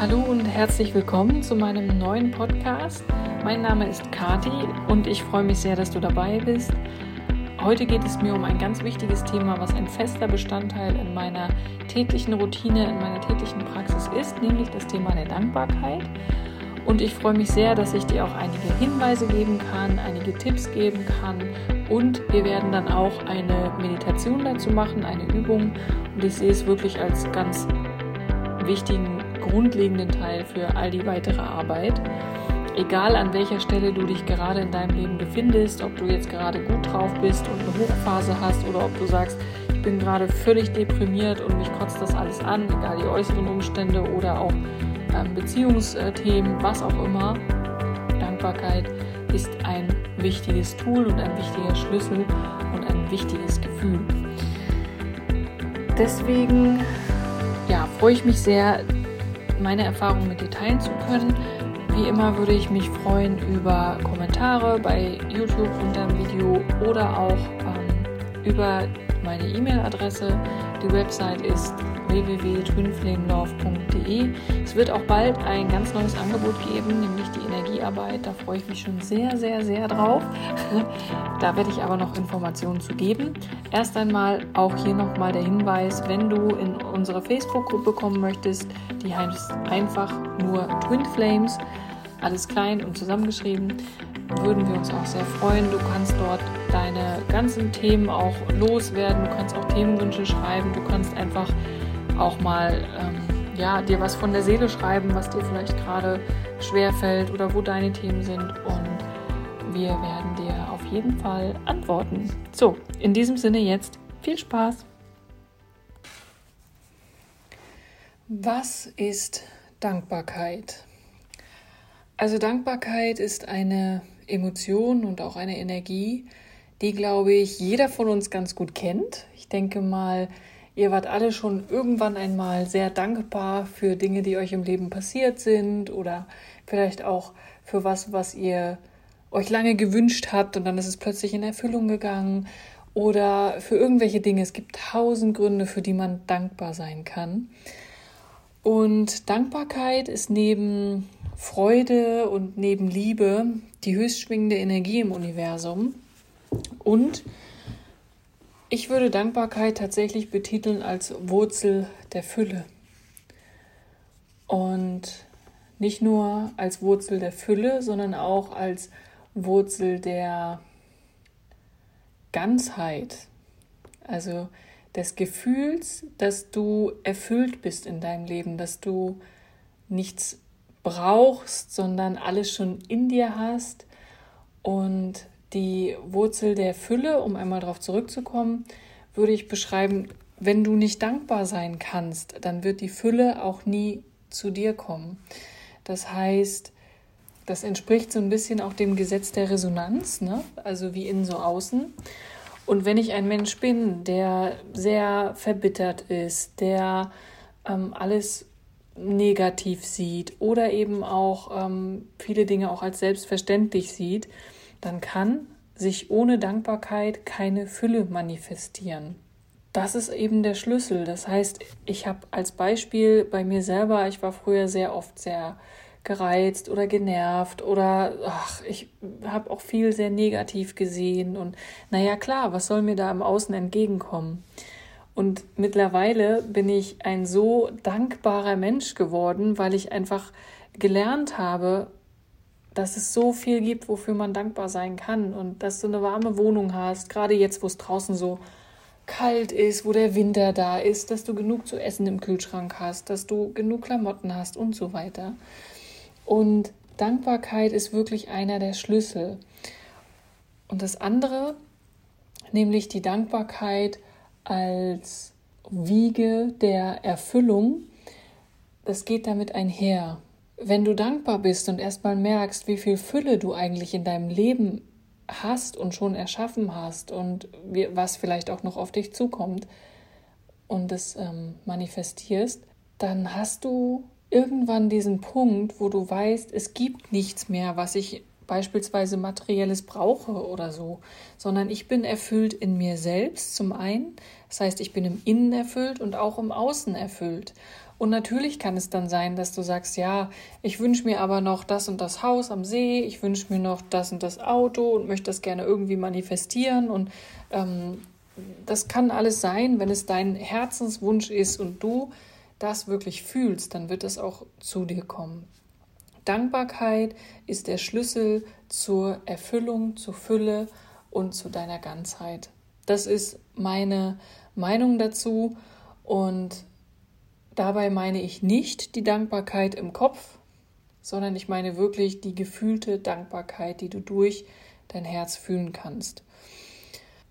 Hallo und herzlich willkommen zu meinem neuen Podcast. Mein Name ist Kati und ich freue mich sehr, dass du dabei bist. Heute geht es mir um ein ganz wichtiges Thema, was ein fester Bestandteil in meiner täglichen Routine, in meiner täglichen Praxis ist, nämlich das Thema der Dankbarkeit. Und ich freue mich sehr, dass ich dir auch einige Hinweise geben kann, einige Tipps geben kann. Und wir werden dann auch eine Meditation dazu machen, eine Übung. Und ich sehe es wirklich als ganz wichtigen grundlegenden Teil für all die weitere Arbeit. Egal an welcher Stelle du dich gerade in deinem Leben befindest, ob du jetzt gerade gut drauf bist und eine Hochphase hast oder ob du sagst, ich bin gerade völlig deprimiert und mich kotzt das alles an, egal die äußeren Umstände oder auch ähm, Beziehungsthemen, was auch immer. Dankbarkeit ist ein wichtiges Tool und ein wichtiger Schlüssel und ein wichtiges Gefühl. Deswegen ja, freue ich mich sehr, meine Erfahrungen mit dir teilen zu können. Wie immer würde ich mich freuen über Kommentare bei YouTube unter dem Video oder auch ähm, über meine E-Mail-Adresse. Die Website ist www.twinflamelove.de. Es wird auch bald ein ganz neues Angebot geben, nämlich die Energiearbeit. Da freue ich mich schon sehr, sehr, sehr drauf. da werde ich aber noch Informationen zu geben. Erst einmal auch hier nochmal der Hinweis, wenn du in unsere Facebook-Gruppe kommen möchtest, die heißt einfach nur Twin Flames, alles klein und zusammengeschrieben, würden wir uns auch sehr freuen. Du kannst dort deine ganzen Themen auch loswerden, du kannst auch Themenwünsche schreiben, du kannst einfach auch mal ähm, ja, dir was von der Seele schreiben, was dir vielleicht gerade schwer fällt oder wo deine Themen sind. Und wir werden dir auf jeden Fall antworten. So, in diesem Sinne jetzt viel Spaß. Was ist Dankbarkeit? Also Dankbarkeit ist eine Emotion und auch eine Energie, die, glaube ich, jeder von uns ganz gut kennt. Ich denke mal, Ihr wart alle schon irgendwann einmal sehr dankbar für Dinge, die euch im Leben passiert sind oder vielleicht auch für was, was ihr euch lange gewünscht habt und dann ist es plötzlich in Erfüllung gegangen oder für irgendwelche Dinge. Es gibt tausend Gründe, für die man dankbar sein kann. Und Dankbarkeit ist neben Freude und neben Liebe die höchst schwingende Energie im Universum und ich würde Dankbarkeit tatsächlich betiteln als Wurzel der Fülle. Und nicht nur als Wurzel der Fülle, sondern auch als Wurzel der Ganzheit. Also des Gefühls, dass du erfüllt bist in deinem Leben, dass du nichts brauchst, sondern alles schon in dir hast und die Wurzel der Fülle, um einmal darauf zurückzukommen, würde ich beschreiben, wenn du nicht dankbar sein kannst, dann wird die Fülle auch nie zu dir kommen. Das heißt, das entspricht so ein bisschen auch dem Gesetz der Resonanz, ne? also wie innen so außen. Und wenn ich ein Mensch bin, der sehr verbittert ist, der ähm, alles negativ sieht oder eben auch ähm, viele Dinge auch als selbstverständlich sieht, dann kann sich ohne Dankbarkeit keine Fülle manifestieren. Das ist eben der Schlüssel. Das heißt, ich habe als Beispiel bei mir selber, ich war früher sehr oft sehr gereizt oder genervt oder ach, ich habe auch viel sehr negativ gesehen und naja klar, was soll mir da im Außen entgegenkommen? Und mittlerweile bin ich ein so dankbarer Mensch geworden, weil ich einfach gelernt habe, dass es so viel gibt, wofür man dankbar sein kann und dass du eine warme Wohnung hast, gerade jetzt, wo es draußen so kalt ist, wo der Winter da ist, dass du genug zu essen im Kühlschrank hast, dass du genug Klamotten hast und so weiter. Und Dankbarkeit ist wirklich einer der Schlüssel. Und das andere, nämlich die Dankbarkeit als Wiege der Erfüllung, das geht damit einher. Wenn du dankbar bist und erstmal merkst, wie viel Fülle du eigentlich in deinem Leben hast und schon erschaffen hast und was vielleicht auch noch auf dich zukommt und es ähm, manifestierst, dann hast du irgendwann diesen Punkt, wo du weißt, es gibt nichts mehr, was ich beispielsweise materielles brauche oder so, sondern ich bin erfüllt in mir selbst zum einen, das heißt, ich bin im Innen erfüllt und auch im Außen erfüllt. Und natürlich kann es dann sein, dass du sagst, ja, ich wünsche mir aber noch das und das Haus am See, ich wünsche mir noch das und das Auto und möchte das gerne irgendwie manifestieren. Und ähm, das kann alles sein, wenn es dein Herzenswunsch ist und du das wirklich fühlst, dann wird es auch zu dir kommen. Dankbarkeit ist der Schlüssel zur Erfüllung, zur Fülle und zu deiner Ganzheit. Das ist meine Meinung dazu und dabei meine ich nicht die Dankbarkeit im Kopf, sondern ich meine wirklich die gefühlte Dankbarkeit, die du durch dein Herz fühlen kannst.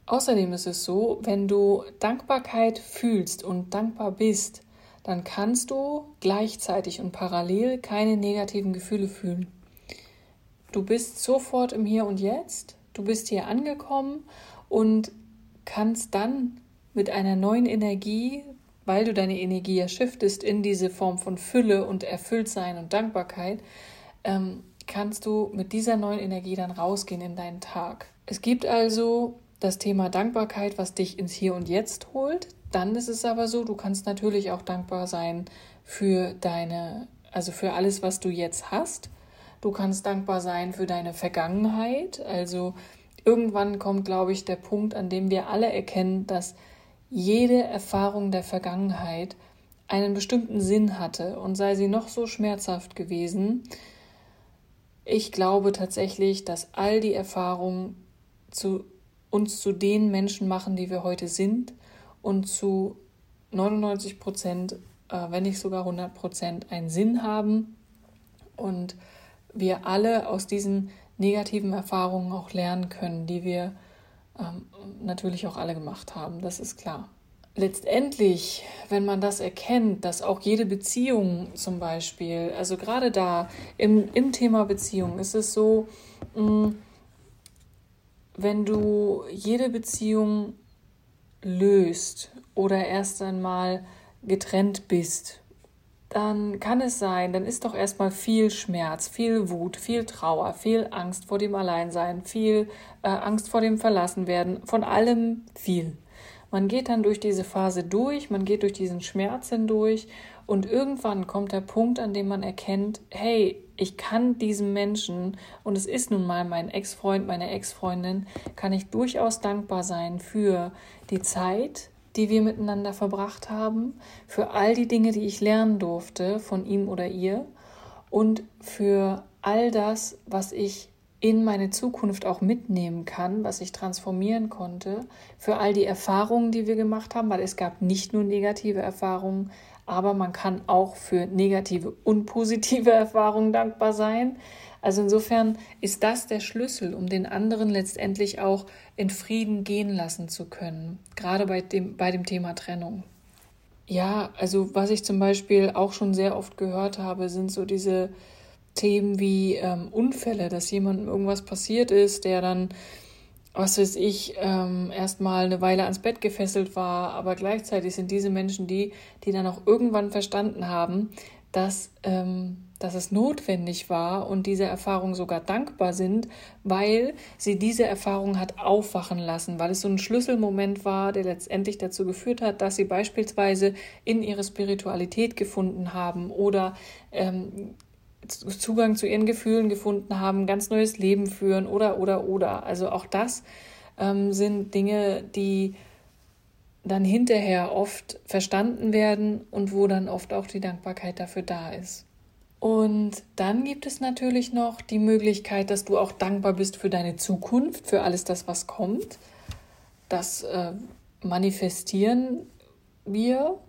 Außerdem ist es so, wenn du Dankbarkeit fühlst und dankbar bist, dann kannst du gleichzeitig und parallel keine negativen Gefühle fühlen. Du bist sofort im Hier und Jetzt, du bist hier angekommen und kannst dann mit einer neuen Energie, weil du deine Energie ja shiftest in diese Form von Fülle und Erfülltsein und Dankbarkeit, ähm, kannst du mit dieser neuen Energie dann rausgehen in deinen Tag. Es gibt also das Thema Dankbarkeit, was dich ins Hier und Jetzt holt. Dann ist es aber so, du kannst natürlich auch dankbar sein für deine, also für alles, was du jetzt hast. Du kannst dankbar sein für deine Vergangenheit. Also irgendwann kommt, glaube ich, der Punkt, an dem wir alle erkennen, dass jede Erfahrung der Vergangenheit einen bestimmten Sinn hatte und sei sie noch so schmerzhaft gewesen. Ich glaube tatsächlich, dass all die Erfahrungen zu uns zu den Menschen machen, die wir heute sind und zu 99 Prozent, äh, wenn nicht sogar 100 Prozent, einen Sinn haben und wir alle aus diesen negativen Erfahrungen auch lernen können, die wir ähm, natürlich auch alle gemacht haben, das ist klar. Letztendlich, wenn man das erkennt, dass auch jede Beziehung zum Beispiel, also gerade da im, im Thema Beziehung ist es so, mh, mm, wenn du jede Beziehung löst oder erst einmal getrennt bist, dann kann es sein, dann ist doch erstmal viel Schmerz, viel Wut, viel Trauer, viel Angst vor dem Alleinsein, viel äh, Angst vor dem Verlassenwerden, von allem viel. Man geht dann durch diese Phase durch, man geht durch diesen Schmerz hindurch und irgendwann kommt der Punkt, an dem man erkennt, hey, ich kann diesem Menschen, und es ist nun mal mein Ex-Freund, meine Ex-Freundin, kann ich durchaus dankbar sein für die Zeit, die wir miteinander verbracht haben, für all die Dinge, die ich lernen durfte von ihm oder ihr und für all das, was ich in meine Zukunft auch mitnehmen kann, was ich transformieren konnte, für all die Erfahrungen, die wir gemacht haben, weil es gab nicht nur negative Erfahrungen, aber man kann auch für negative und positive Erfahrungen dankbar sein. Also insofern ist das der Schlüssel, um den anderen letztendlich auch in Frieden gehen lassen zu können, gerade bei dem, bei dem Thema Trennung. Ja, also was ich zum Beispiel auch schon sehr oft gehört habe, sind so diese Themen wie ähm, Unfälle, dass jemandem irgendwas passiert ist, der dann, was weiß ich, ähm, erstmal eine Weile ans Bett gefesselt war, aber gleichzeitig sind diese Menschen die, die dann auch irgendwann verstanden haben, dass, ähm, dass es notwendig war und diese Erfahrung sogar dankbar sind, weil sie diese Erfahrung hat aufwachen lassen, weil es so ein Schlüsselmoment war, der letztendlich dazu geführt hat, dass sie beispielsweise in ihre Spiritualität gefunden haben oder ähm, Zugang zu ihren Gefühlen gefunden haben, ganz neues Leben führen oder, oder, oder. Also auch das ähm, sind Dinge, die dann hinterher oft verstanden werden und wo dann oft auch die Dankbarkeit dafür da ist. Und dann gibt es natürlich noch die Möglichkeit, dass du auch dankbar bist für deine Zukunft, für alles das, was kommt. Das äh, manifestieren wir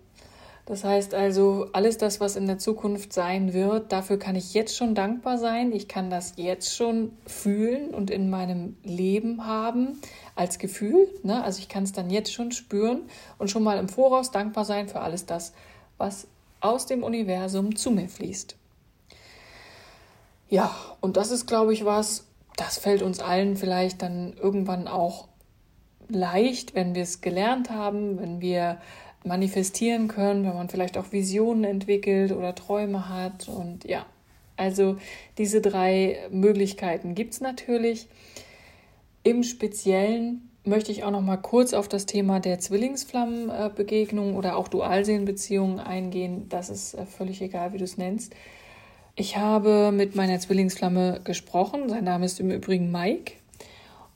das heißt also, alles das, was in der Zukunft sein wird, dafür kann ich jetzt schon dankbar sein. Ich kann das jetzt schon fühlen und in meinem Leben haben als Gefühl. Ne? Also ich kann es dann jetzt schon spüren und schon mal im Voraus dankbar sein für alles das, was aus dem Universum zu mir fließt. Ja, und das ist, glaube ich, was, das fällt uns allen vielleicht dann irgendwann auch leicht, wenn wir es gelernt haben, wenn wir manifestieren können, wenn man vielleicht auch Visionen entwickelt oder Träume hat. Und ja, also diese drei Möglichkeiten gibt es natürlich. Im Speziellen möchte ich auch noch mal kurz auf das Thema der Zwillingsflammenbegegnung oder auch Dualseelenbeziehungen eingehen. Das ist äh, völlig egal, wie du es nennst. Ich habe mit meiner Zwillingsflamme gesprochen. Sein Name ist im Übrigen Mike.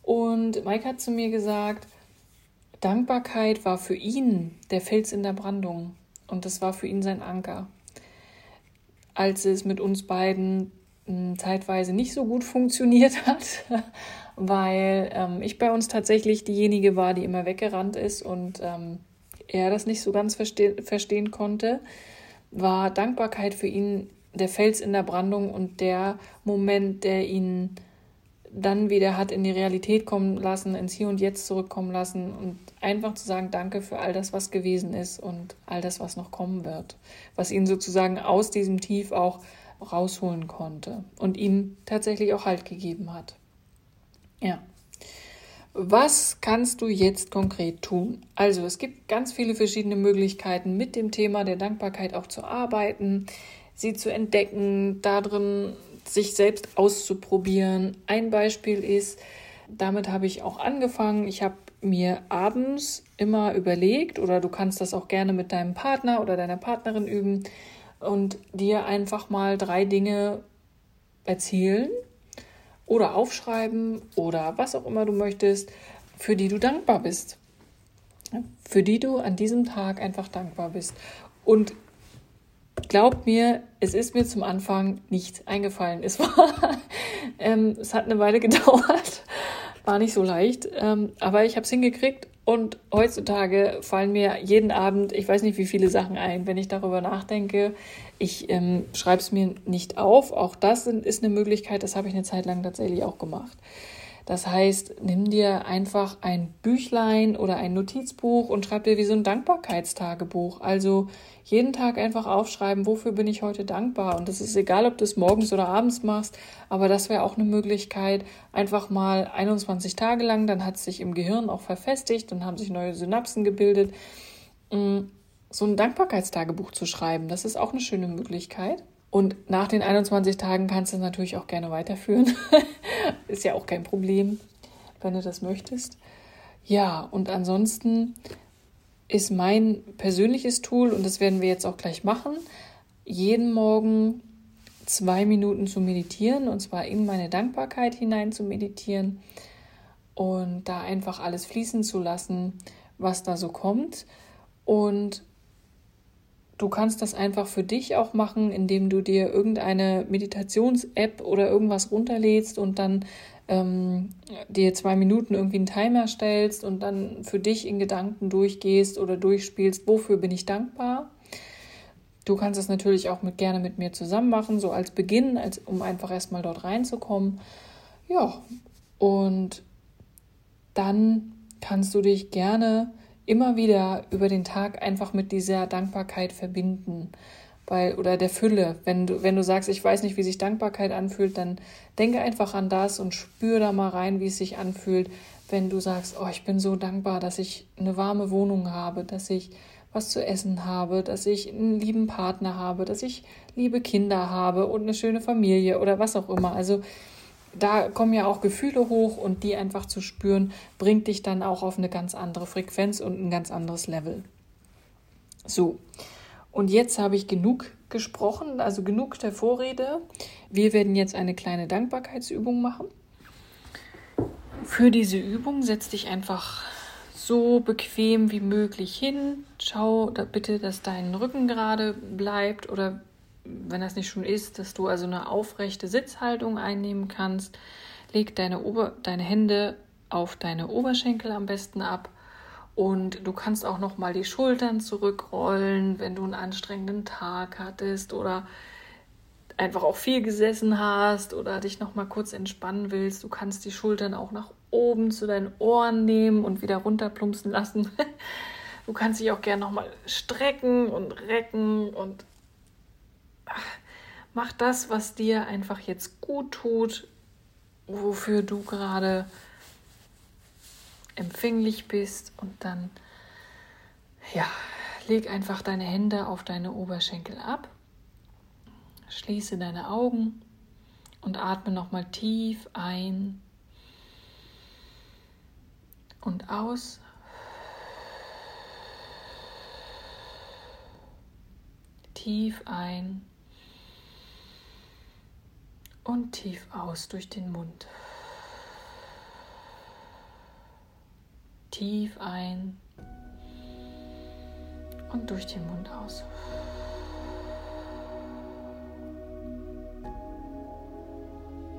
Und Mike hat zu mir gesagt, Dankbarkeit war für ihn der Fels in der Brandung. Und das war für ihn sein Anker. Als es mit uns beiden hm, zeitweise nicht so gut funktioniert hat, weil ähm, ich bei uns tatsächlich diejenige war, die immer weggerannt ist und ähm, er das nicht so ganz verste verstehen konnte, war Dankbarkeit für ihn der Fels in der Brandung und der Moment, der ihn dann wieder hat in die Realität kommen lassen, ins Hier und Jetzt zurückkommen lassen und einfach zu sagen, danke für all das, was gewesen ist und all das, was noch kommen wird, was ihn sozusagen aus diesem Tief auch rausholen konnte und ihm tatsächlich auch Halt gegeben hat. Ja. Was kannst du jetzt konkret tun? Also es gibt ganz viele verschiedene Möglichkeiten, mit dem Thema der Dankbarkeit auch zu arbeiten, sie zu entdecken, darin sich selbst auszuprobieren. Ein Beispiel ist, damit habe ich auch angefangen. Ich habe mir abends immer überlegt, oder du kannst das auch gerne mit deinem Partner oder deiner Partnerin üben, und dir einfach mal drei Dinge erzählen oder aufschreiben oder was auch immer du möchtest, für die du dankbar bist. Für die du an diesem Tag einfach dankbar bist. Und glaub mir, es ist mir zum Anfang nicht eingefallen. Es war, ähm, es hat eine Weile gedauert, war nicht so leicht, ähm, aber ich habe es hingekriegt und heutzutage fallen mir jeden Abend, ich weiß nicht wie viele Sachen ein, wenn ich darüber nachdenke. Ich ähm, schreibe es mir nicht auf. Auch das ist eine Möglichkeit, das habe ich eine Zeit lang tatsächlich auch gemacht. Das heißt, nimm dir einfach ein Büchlein oder ein Notizbuch und schreib dir wie so ein Dankbarkeitstagebuch. Also jeden Tag einfach aufschreiben, wofür bin ich heute dankbar. Und das ist egal, ob du es morgens oder abends machst, aber das wäre auch eine Möglichkeit, einfach mal 21 Tage lang, dann hat es sich im Gehirn auch verfestigt, dann haben sich neue Synapsen gebildet, mm, so ein Dankbarkeitstagebuch zu schreiben. Das ist auch eine schöne Möglichkeit. Und nach den 21 Tagen kannst du es natürlich auch gerne weiterführen. Ist ja auch kein Problem, wenn du das möchtest. Ja, und ansonsten ist mein persönliches Tool, und das werden wir jetzt auch gleich machen, jeden Morgen zwei Minuten zu meditieren, und zwar in meine Dankbarkeit hinein zu meditieren und da einfach alles fließen zu lassen, was da so kommt. Und Du kannst das einfach für dich auch machen, indem du dir irgendeine Meditations-App oder irgendwas runterlädst und dann ähm, dir zwei Minuten irgendwie einen Timer stellst und dann für dich in Gedanken durchgehst oder durchspielst, wofür bin ich dankbar. Du kannst es natürlich auch mit, gerne mit mir zusammen machen, so als Beginn, als, um einfach erstmal dort reinzukommen. Ja, und dann kannst du dich gerne immer wieder über den Tag einfach mit dieser Dankbarkeit verbinden. Weil, oder der Fülle. Wenn du, wenn du sagst, ich weiß nicht, wie sich Dankbarkeit anfühlt, dann denke einfach an das und spür da mal rein, wie es sich anfühlt, wenn du sagst, oh, ich bin so dankbar, dass ich eine warme Wohnung habe, dass ich was zu essen habe, dass ich einen lieben Partner habe, dass ich liebe Kinder habe und eine schöne Familie oder was auch immer. Also da kommen ja auch Gefühle hoch und die einfach zu spüren, bringt dich dann auch auf eine ganz andere Frequenz und ein ganz anderes Level. So, und jetzt habe ich genug gesprochen, also genug der Vorrede. Wir werden jetzt eine kleine Dankbarkeitsübung machen. Für diese Übung setz dich einfach so bequem wie möglich hin. Schau da bitte, dass dein Rücken gerade bleibt oder wenn das nicht schon ist, dass du also eine aufrechte Sitzhaltung einnehmen kannst. Leg deine, Ober deine Hände auf deine Oberschenkel am besten ab und du kannst auch noch mal die Schultern zurückrollen, wenn du einen anstrengenden Tag hattest oder einfach auch viel gesessen hast oder dich noch mal kurz entspannen willst. Du kannst die Schultern auch nach oben zu deinen Ohren nehmen und wieder runterplumpsen lassen. Du kannst dich auch gerne noch mal strecken und recken und mach das, was dir einfach jetzt gut tut, wofür du gerade empfänglich bist und dann ja, leg einfach deine Hände auf deine Oberschenkel ab. Schließe deine Augen und atme nochmal tief ein und aus. Tief ein und tief aus durch den Mund. Tief ein und durch den Mund aus.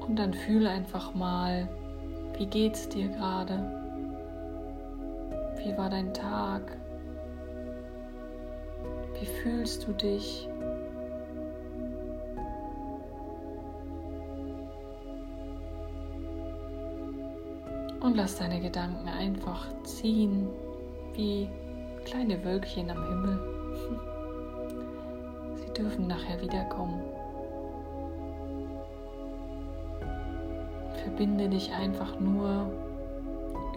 Und dann fühle einfach mal, wie geht's dir gerade? Wie war dein Tag? Wie fühlst du dich? Und lass deine Gedanken einfach ziehen wie kleine Wölkchen am Himmel. Sie dürfen nachher wiederkommen. Verbinde dich einfach nur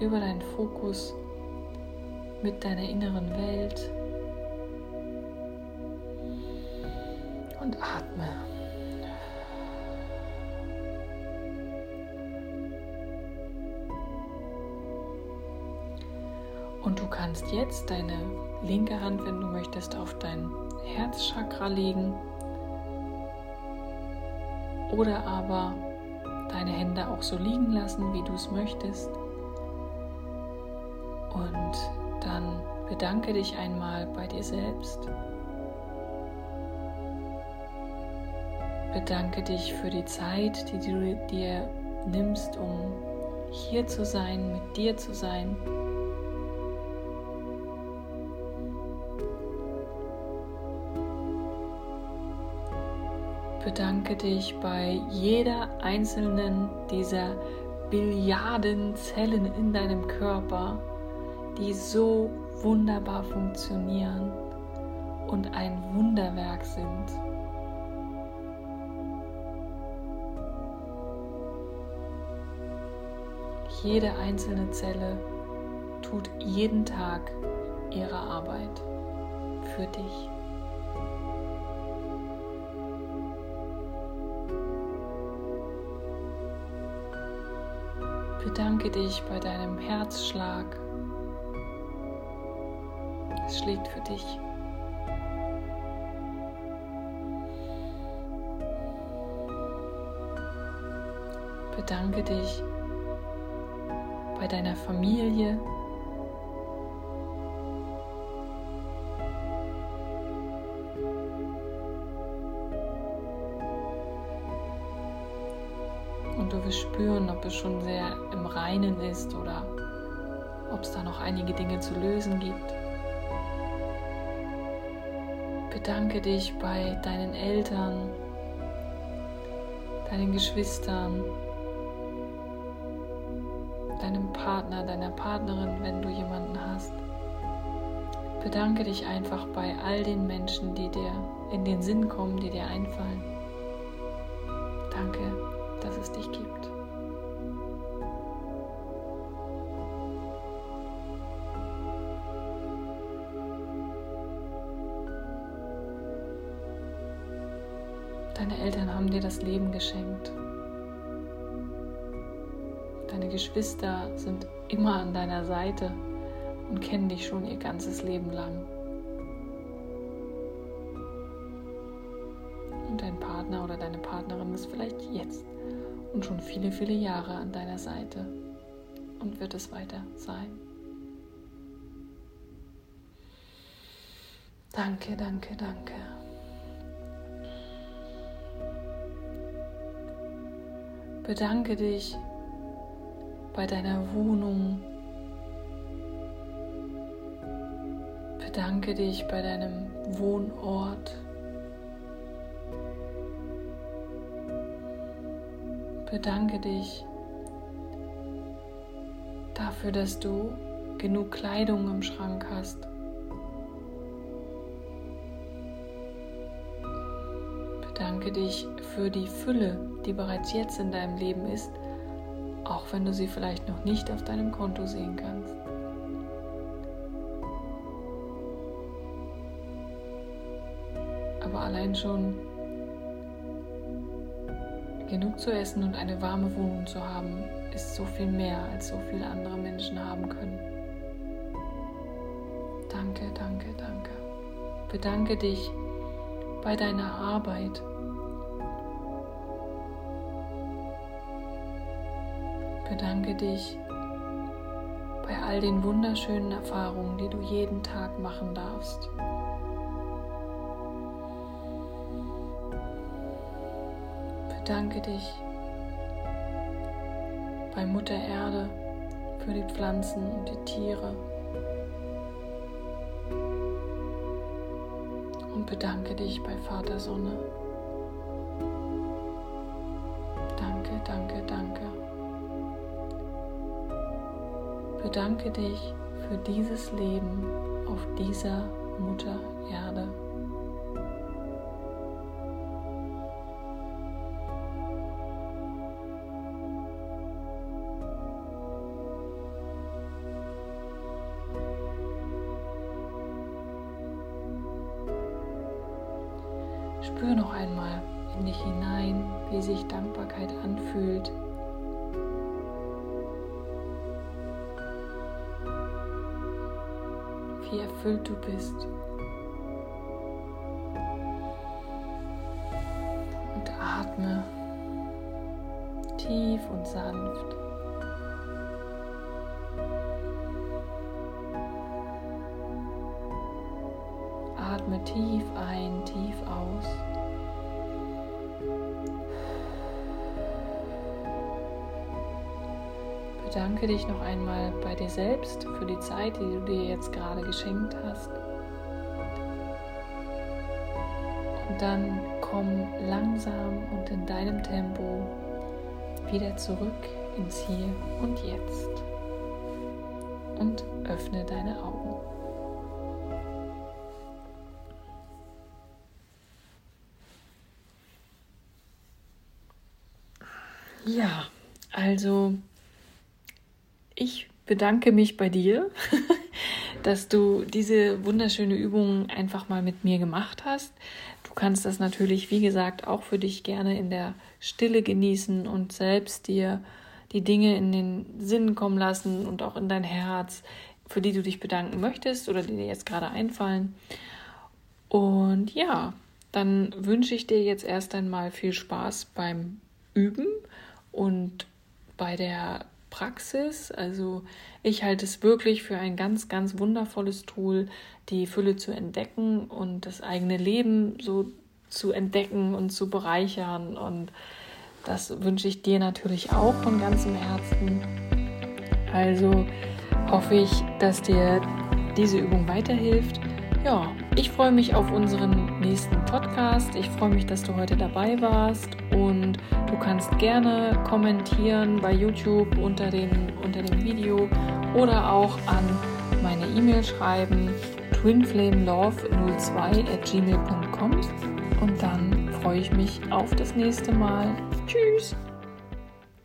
über deinen Fokus mit deiner inneren Welt und atme. Und du kannst jetzt deine linke Hand, wenn du möchtest, auf dein Herzchakra legen oder aber deine Hände auch so liegen lassen, wie du es möchtest. Und dann bedanke dich einmal bei dir selbst. Bedanke dich für die Zeit, die du dir nimmst, um hier zu sein, mit dir zu sein. Bedanke dich bei jeder einzelnen dieser Billiarden Zellen in deinem Körper, die so wunderbar funktionieren und ein Wunderwerk sind. Jede einzelne Zelle tut jeden Tag ihre Arbeit für dich. Bedanke dich bei deinem Herzschlag. Es schlägt für dich. Bedanke dich bei deiner Familie, es schon sehr im Reinen ist oder ob es da noch einige Dinge zu lösen gibt. Bedanke dich bei deinen Eltern, deinen Geschwistern, deinem Partner, deiner Partnerin, wenn du jemanden hast. Bedanke dich einfach bei all den Menschen, die dir in den Sinn kommen, die dir einfallen. Danke dass es dich gibt. Deine Eltern haben dir das Leben geschenkt. Deine Geschwister sind immer an deiner Seite und kennen dich schon ihr ganzes Leben lang. Und dein Partner oder deine Partnerin ist vielleicht jetzt und schon viele, viele Jahre an deiner Seite und wird es weiter sein. Danke, danke, danke. Bedanke dich bei deiner Wohnung. Bedanke dich bei deinem Wohnort. Bedanke dich dafür, dass du genug Kleidung im Schrank hast. Bedanke dich für die Fülle, die bereits jetzt in deinem Leben ist, auch wenn du sie vielleicht noch nicht auf deinem Konto sehen kannst. Aber allein schon genug zu essen und eine warme Wohnung zu haben, ist so viel mehr, als so viele andere Menschen haben können. Danke, danke, danke. Bedanke dich bei deiner Arbeit. Bedanke dich bei all den wunderschönen Erfahrungen, die du jeden Tag machen darfst. Bedanke dich bei Mutter Erde für die Pflanzen und die Tiere. Und bedanke dich bei Vater Sonne. Bedanke dich für dieses Leben auf dieser Mutter Erde. Wie erfüllt du bist. Und atme tief und sanft. Atme tief ein, tief aus. Bedanke dich noch einmal bei dir selbst für die Zeit, die du dir jetzt gerade geschenkt hast. Und dann komm langsam und in deinem Tempo wieder zurück ins Hier und Jetzt. Und öffne deine Augen. Ja, also ich bedanke mich bei dir, dass du diese wunderschöne Übung einfach mal mit mir gemacht hast. Du kannst das natürlich, wie gesagt, auch für dich gerne in der Stille genießen und selbst dir die Dinge in den Sinn kommen lassen und auch in dein Herz, für die du dich bedanken möchtest oder die dir jetzt gerade einfallen. Und ja, dann wünsche ich dir jetzt erst einmal viel Spaß beim Üben und bei der Praxis. Also ich halte es wirklich für ein ganz, ganz wundervolles Tool, die Fülle zu entdecken und das eigene Leben so zu entdecken und zu bereichern. Und das wünsche ich dir natürlich auch von ganzem Herzen. Also hoffe ich, dass dir diese Übung weiterhilft. Ja, ich freue mich auf unseren nächsten Podcast. Ich freue mich, dass du heute dabei warst und du kannst gerne kommentieren bei YouTube unter dem, unter dem Video oder auch an meine E-Mail schreiben twinflamelove02 at gmail.com und dann freue ich mich auf das nächste Mal. Tschüss!